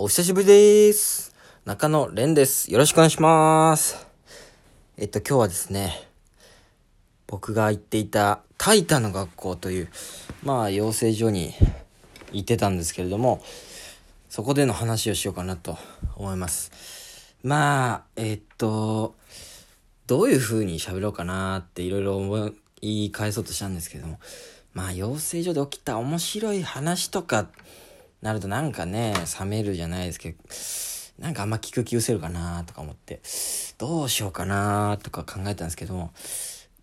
お久しぶりです。中野蓮です。よろしくお願いします。えっと、今日はですね、僕が行っていたタイタの学校という、まあ、養成所に行ってたんですけれども、そこでの話をしようかなと思います。まあ、えっと、どういう風に喋ろうかなっていろいろ思い返そうとしたんですけれども、まあ、養成所で起きた面白い話とか、なるとなんかね、冷めるじゃないですけど、なんかあんま聞く気失せるかなとか思って、どうしようかなとか考えたんですけども、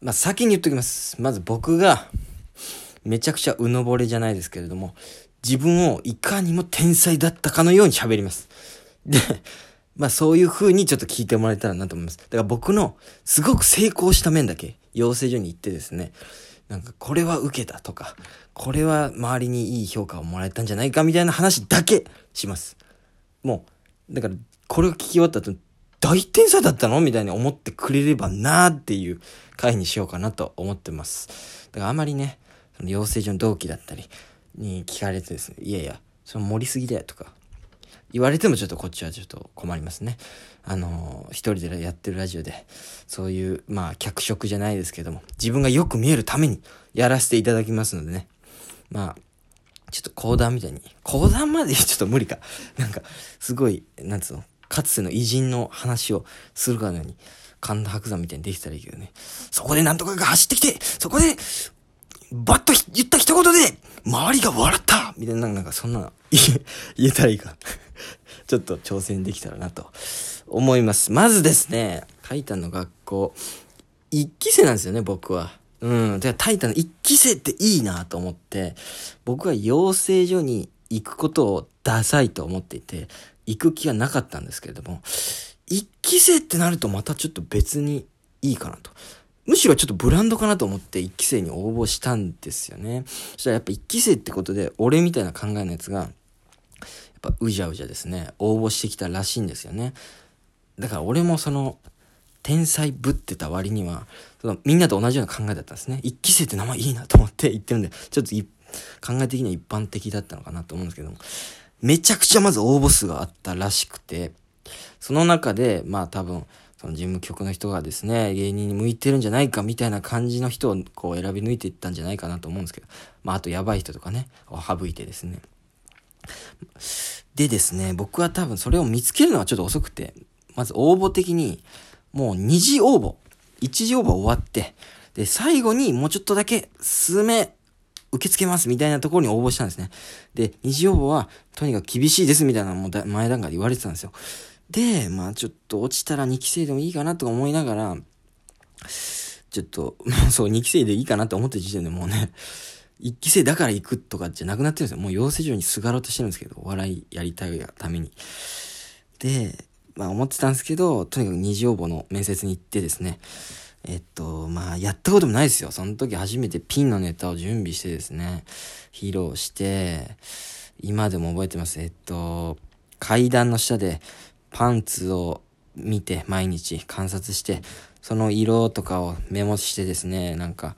まあ先に言っときます。まず僕が、めちゃくちゃうのぼれじゃないですけれども、自分をいかにも天才だったかのように喋ります。で、まあそういう風にちょっと聞いてもらえたらなと思います。だから僕のすごく成功した面だけ養成所に行ってですね、なんかこれは受けたとか、これは周りにいい評価をもらえたんじゃないかみたいな話だけします。もう、だからこれを聞き終わった後、大天才だったの？みたいに思ってくれればなーっていう回にしようかなと思ってます。だからあまりね、その養成所の同期だったりに聞かれてですね、いやいや、その盛りすぎだよとか、言われてもちょっとこっちはちょっと困りますね。あの一人でやってるラジオで、そういう、まあ、脚色じゃないですけども、自分がよく見えるためにやらせていただきますのでね。まあ、ちょっと講談みたいに、講談までちょっと無理か。なんか、すごい、なんつうの、かつての偉人の話をするかのように、神田伯山みたいにできたらいいけどね。そこでなんとかが走ってきて、そこで、バッと言った一言で、周りが笑ったみたいな、なんかそんな、言え、言えたらいいか。ちょっと挑戦できたらなと思います。まずですね、タイタンの学校、一期生なんですよね、僕は。うん。で、タイタンの一期生っていいなと思って、僕は養成所に行くことをダサいと思っていて、行く気はなかったんですけれども、一期生ってなるとまたちょっと別にいいかなと。むしろちょっとブランドかなと思って一期生に応募したんですよね。そしたらやっぱ一期生ってことで、俺みたいな考えのやつが、ぱうじゃうじゃですね、応募してきたらしいんですよね。だから俺もその、天才ぶってた割には、そのみんなと同じような考えだったんですね。一期生って名前いいなと思って言ってるんで、ちょっと考え的には一般的だったのかなと思うんですけども、めちゃくちゃまず応募数があったらしくて、その中で、まあ多分、その事務局の人がですね、芸人に向いてるんじゃないかみたいな感じの人をこう選び抜いていったんじゃないかなと思うんですけど、まああとやばい人とかね、を省いてですね。でですね、僕は多分それを見つけるのはちょっと遅くて、まず応募的に、もう2次応募、1次応募終わって、で、最後にもうちょっとだけ数名受け付けますみたいなところに応募したんですね。で、二次応募はとにかく厳しいですみたいなのもだ前段階で言われてたんですよ。で、まあちょっと落ちたら2期生でもいいかなとか思いながら、ちょっと、そう2期生でいいかなと思ってる時点でもうね、1期生だから行くとかじゃなくなってるんですよ。もう養成所にすがろうとしてるんですけど、お笑いやりたいがために。で、まあ思ってたんですけど、とにかく二次応募の面接に行ってですね、えっと、まあ、やったこともないですよ。その時初めてピンのネタを準備してですね、披露して、今でも覚えてます。えっと、階段の下でパンツを見て毎日観察して、その色とかをメモしてですね、なんか、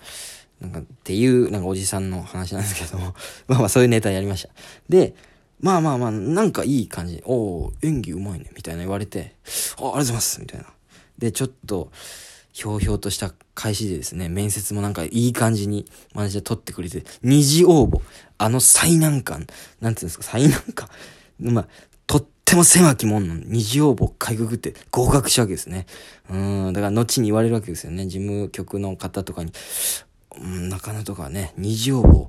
なんかっていう、なんかおじさんの話なんですけども、まあまあそういうネタやりました。で、まあまあまあ、なんかいい感じ。おお演技うまいね。みたいな言われて、あ、ありがとうございます。みたいな。で、ちょっと、ひょうひょうとした開始でですね、面接もなんかいい感じにマネージャー取ってくれて、二次応募、あの最難関、なんていうんですか、最難関。まあ、とっても狭き門の二次応募かいくぐって合格したわけですね。うん、だから後に言われるわけですよね。事務局の方とかに、うん、中野とかね、二次応募、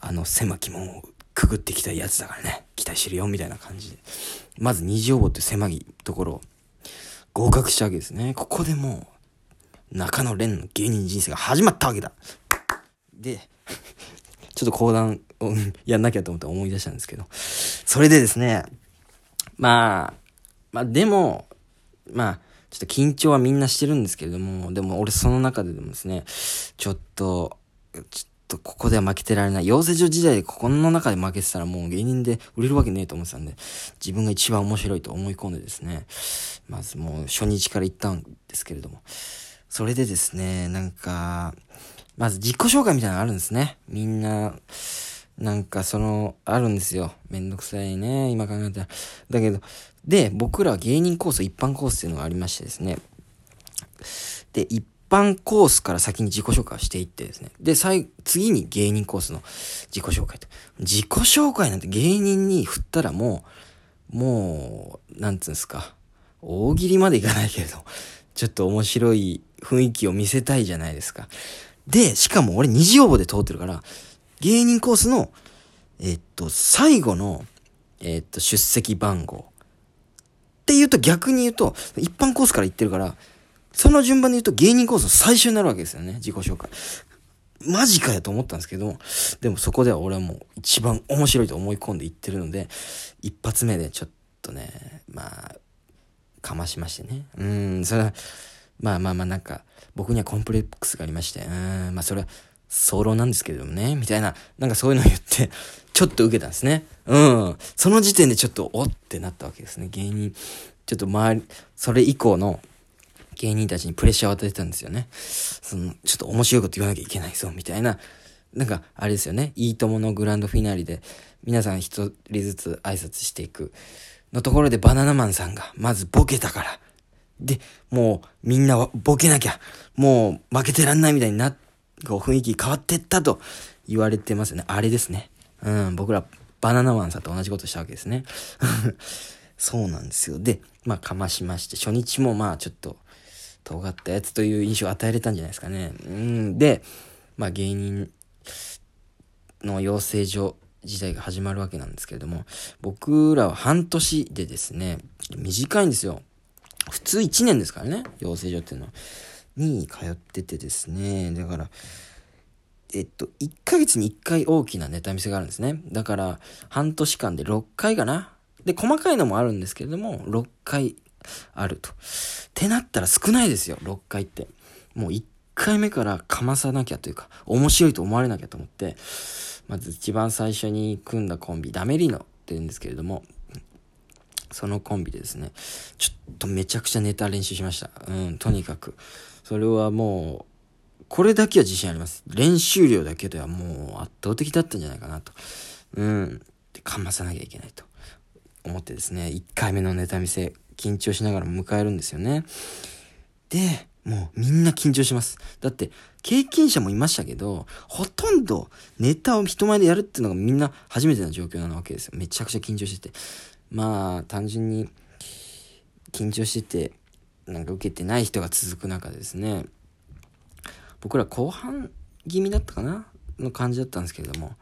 あの狭き門をくぐってきたやつだからね、期待してるよ、みたいな感じで。まず二次応募って狭いところを合格したわけですね。ここでもう、中野蓮の芸人人生が始まったわけだ。で、ちょっと講談をやんなきゃと思って思い出したんですけど、それでですね、まあ、まあでも、まあ、ちょっと緊張はみんなしてるんですけれども、でも俺その中ででもですね、ちょっと、ちょっとここでは負けてられない。養成所時代でここの中で負けてたらもう芸人で売れるわけねえと思ってたんで、自分が一番面白いと思い込んでですね、まずもう初日から行ったんですけれども、それでですね、なんか、まず自己紹介みたいなのあるんですね。みんな、なんかその、あるんですよ。めんどくさいね、今考えたら。だけど、で、僕らは芸人コース、一般コースっていうのがありましてですね。で、一般コースから先に自己紹介をしていってですね。で、最、次に芸人コースの自己紹介と。自己紹介なんて芸人に振ったらもう、もう、なんつうんですか。大喜利までいかないけれど、ちょっと面白い雰囲気を見せたいじゃないですか。で、しかも俺二次応募で通ってるから、芸人コースの、えっと、最後の、えっと、出席番号。って言うと逆に言うと、一般コースから行ってるから、その順番で言うと芸人コースの最初になるわけですよね、自己紹介。マジかやと思ったんですけど、でもそこでは俺はもう一番面白いと思い込んで言ってるので、一発目でちょっとね、まあ、かましましてね。うん、それは、まあまあまあなんか、僕にはコンプレックスがありまして、うん、まあそれは、早漏なんですけれどもね、みたいな、なんかそういうのを言って、ちょっと受けたんですね。うん。その時点でちょっと、おってなったわけですね。芸人、ちょっと周り、それ以降の芸人たちにプレッシャーを与えてたんですよね。その、ちょっと面白いこと言わなきゃいけないぞ、みたいな。なんか、あれですよね。いいとものグランドフィナーレで、皆さん一人ずつ挨拶していく。のところでバナナマンさんが、まずボケたから。で、もう、みんなはボケなきゃ、もう負けてらんないみたいになっこう雰囲気変わってったと言われてますよね。あれですね。うん、僕らバナナマンさんと同じことしたわけですね。そうなんですよ。で、まあ、かましまして、初日もまあ、ちょっと、尖ったやつという印象を与えれたんじゃないですかね。うん、で、まあ、芸人の養成所時代が始まるわけなんですけれども、僕らは半年でですね、短いんですよ。普通1年ですからね、養成所っていうのは。に通っててですね、だから、えっと、1ヶ月に1回大きなネタ見せがあるんですね。だから、半年間で6回かな。で、細かいのもあるんですけれども、6回あると。ってなったら少ないですよ、6回って。もう1回目からかまさなきゃというか、面白いと思われなきゃと思って、まず一番最初に組んだコンビ、ダメリーノって言うんですけれども、そのコンビでですね、ちょっとめちゃくちゃネタ練習しました。うん、とにかく。それはもう、これだけは自信あります。練習量だけではもう圧倒的だったんじゃないかなと。うん。で、かまさなきゃいけないと思ってですね、1回目のネタ見せ、緊張しながら迎えるんですよね。で、もうみんな緊張します。だって、経験者もいましたけど、ほとんどネタを人前でやるっていうのがみんな初めての状況なわけですよ。めちゃくちゃ緊張してて。まあ、単純に緊張してて、なんか受けてない人が続く中ですね、僕ら後半気味だったかなの感じだったんですけれども、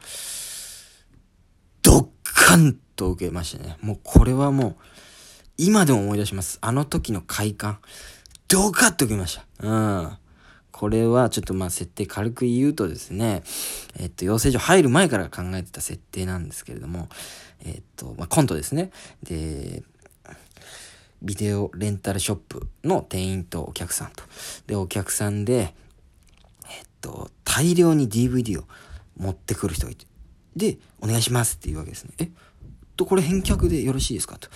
ドッカンと受けましたね。もうこれはもう、今でも思い出します。あの時の快感。ドカッと受けました。うん。これはちょっとまあ設定軽く言うとですね、えっと、養成所入る前から考えてた設定なんですけれども、えっと、まあコントですね。で、ビデオレンタルショップの店員とお客さんと。で、お客さんで、えっと、大量に DVD を持ってくる人がいて。で、お願いしますっていうわけですね。えっと、これ返却でよろしいですかと。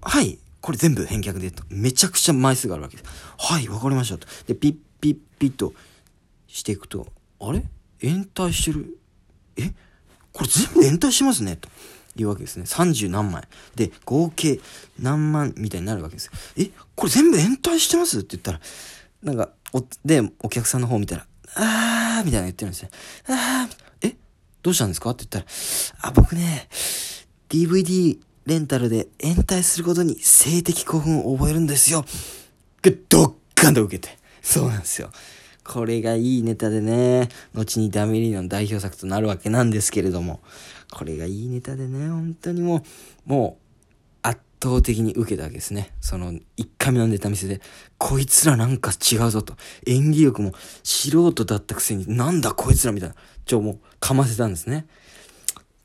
はい、これ全部返却でと。めちゃくちゃ枚数があるわけです。はい、わかりましたと。で、ピッピッピッとしていくと、あれ？延滞してる？え？これ全部延滞しますねと。いうわけですね。30何枚。で、合計何万みたいになるわけですよ。え、これ全部延滞してます？って言ったら、なんか、お、で、お客さんの方見たら、あーみたいな言ってるんですよ。あーえどうしたんですか？って言ったら、あ、僕ね、DVD レンタルで延滞することに性的興奮を覚えるんですよ。ドッカンと受けて。そうなんですよ。これがいいネタでね、後にダメリーノの代表作となるわけなんですけれども、これがいいネタでね、本当にもう、もう、圧倒的に受けたわけですね。その、1回目のネタ見せで、こいつらなんか違うぞと。演技力も素人だったくせに、なんだこいつらみたいな。ちょ、もう、かませたんですね。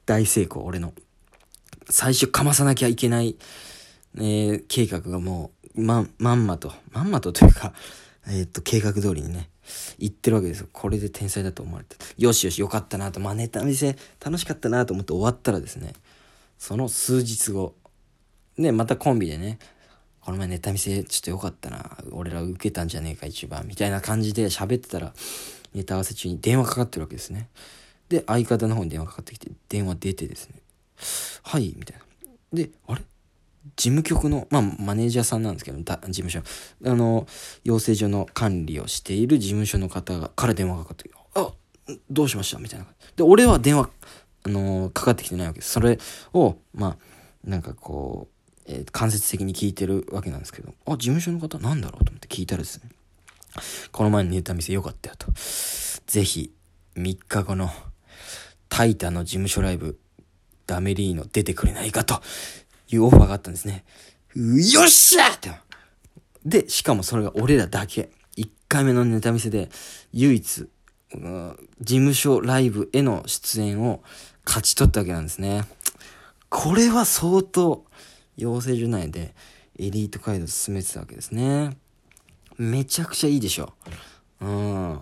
大成功、俺の。最初かまさなきゃいけない、えー、計画がもう、ま、まんまと、まんまとというか、えー、っと、計画通りにね、言ってるわけですよ。これで天才だと思われて。よしよし、よかったなと。まあ、ネタ見せ楽しかったなと思って終わったらですね、その数日後、ね、またコンビでね、この前ネタ見せちょっとよかったな。俺ら受けたんじゃねえか一番。みたいな感じで喋ってたら、ネタ合わせ中に電話かかってるわけですね。で、相方の方に電話かかってきて、電話出てですね、はい、みたいな。で、あれ？事務局の、まあ、マネージャーさんなんですけど、事務所、あの、養成所の管理をしている事務所の方が、から電話がかかってきて、あ、どうしました？みたいな。で、俺は電話、あのかかってきてないわけです。それを、まあ、なんかこう、えー、間接的に聞いてるわけなんですけど、あ、事務所の方なんだろう？と思って聞いたらですね、この前にネタ見せよかったよと。ぜひ、3日後の、タイタの事務所ライブ、ダメリーノ出てくれないか？というオファーがあったんですね。よっしゃって。で、しかもそれが俺らだけ。1回目のネタ見せで、唯一、事務所ライブへの出演を勝ち取ったわけなんですね。これは相当、養成所内でエリート街道進めてたわけですね。めちゃくちゃいいでしょ。うん。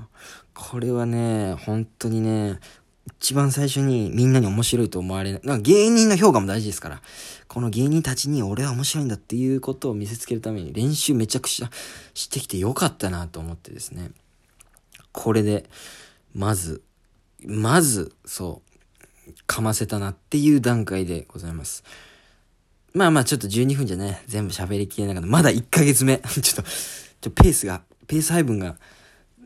これはね、本当にね、一番最初にみんなに面白いと思われない。なんか芸人の評価も大事ですから。この芸人たちに俺は面白いんだっていうことを見せつけるために練習めちゃくちゃしてきてよかったなと思ってですね。これで、まず、まず、そう、かませたなっていう段階でございます。まあまあちょっと12分じゃね、全部喋りきれなかった。まだ1ヶ月目。ちょっと、ちょペースが、ペース配分が、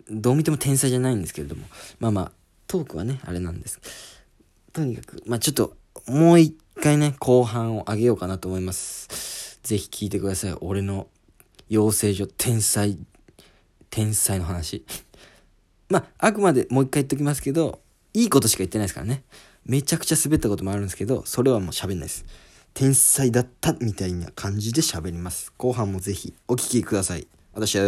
どう見ても天才じゃないんですけれども。まあまあ、トークはね、あれなんです。とにかく、まあちょっと、もう一回ね、後半を上げようかなと思います。ぜひ聞いてください。俺の養成所天才、天才の話。まあ、あくまでもう一回言っときますけど、いいことしか言ってないですからね。めちゃくちゃ滑ったこともあるんですけど、それはもう喋んないです。天才だったみたいな感じで喋ります。後半もぜひお聴きください。私は、